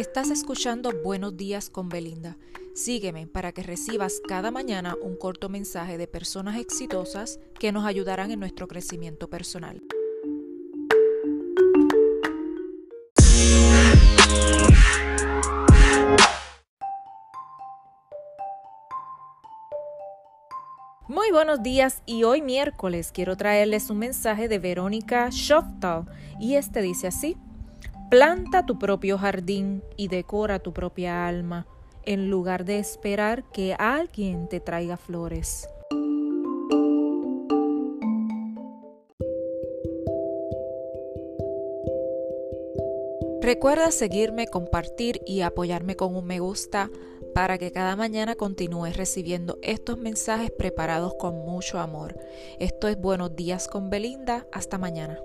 Estás escuchando Buenos días con Belinda. Sígueme para que recibas cada mañana un corto mensaje de personas exitosas que nos ayudarán en nuestro crecimiento personal. Muy buenos días y hoy miércoles quiero traerles un mensaje de Verónica Schoftal y este dice así. Planta tu propio jardín y decora tu propia alma, en lugar de esperar que alguien te traiga flores. Recuerda seguirme, compartir y apoyarme con un me gusta para que cada mañana continúes recibiendo estos mensajes preparados con mucho amor. Esto es Buenos días con Belinda. Hasta mañana.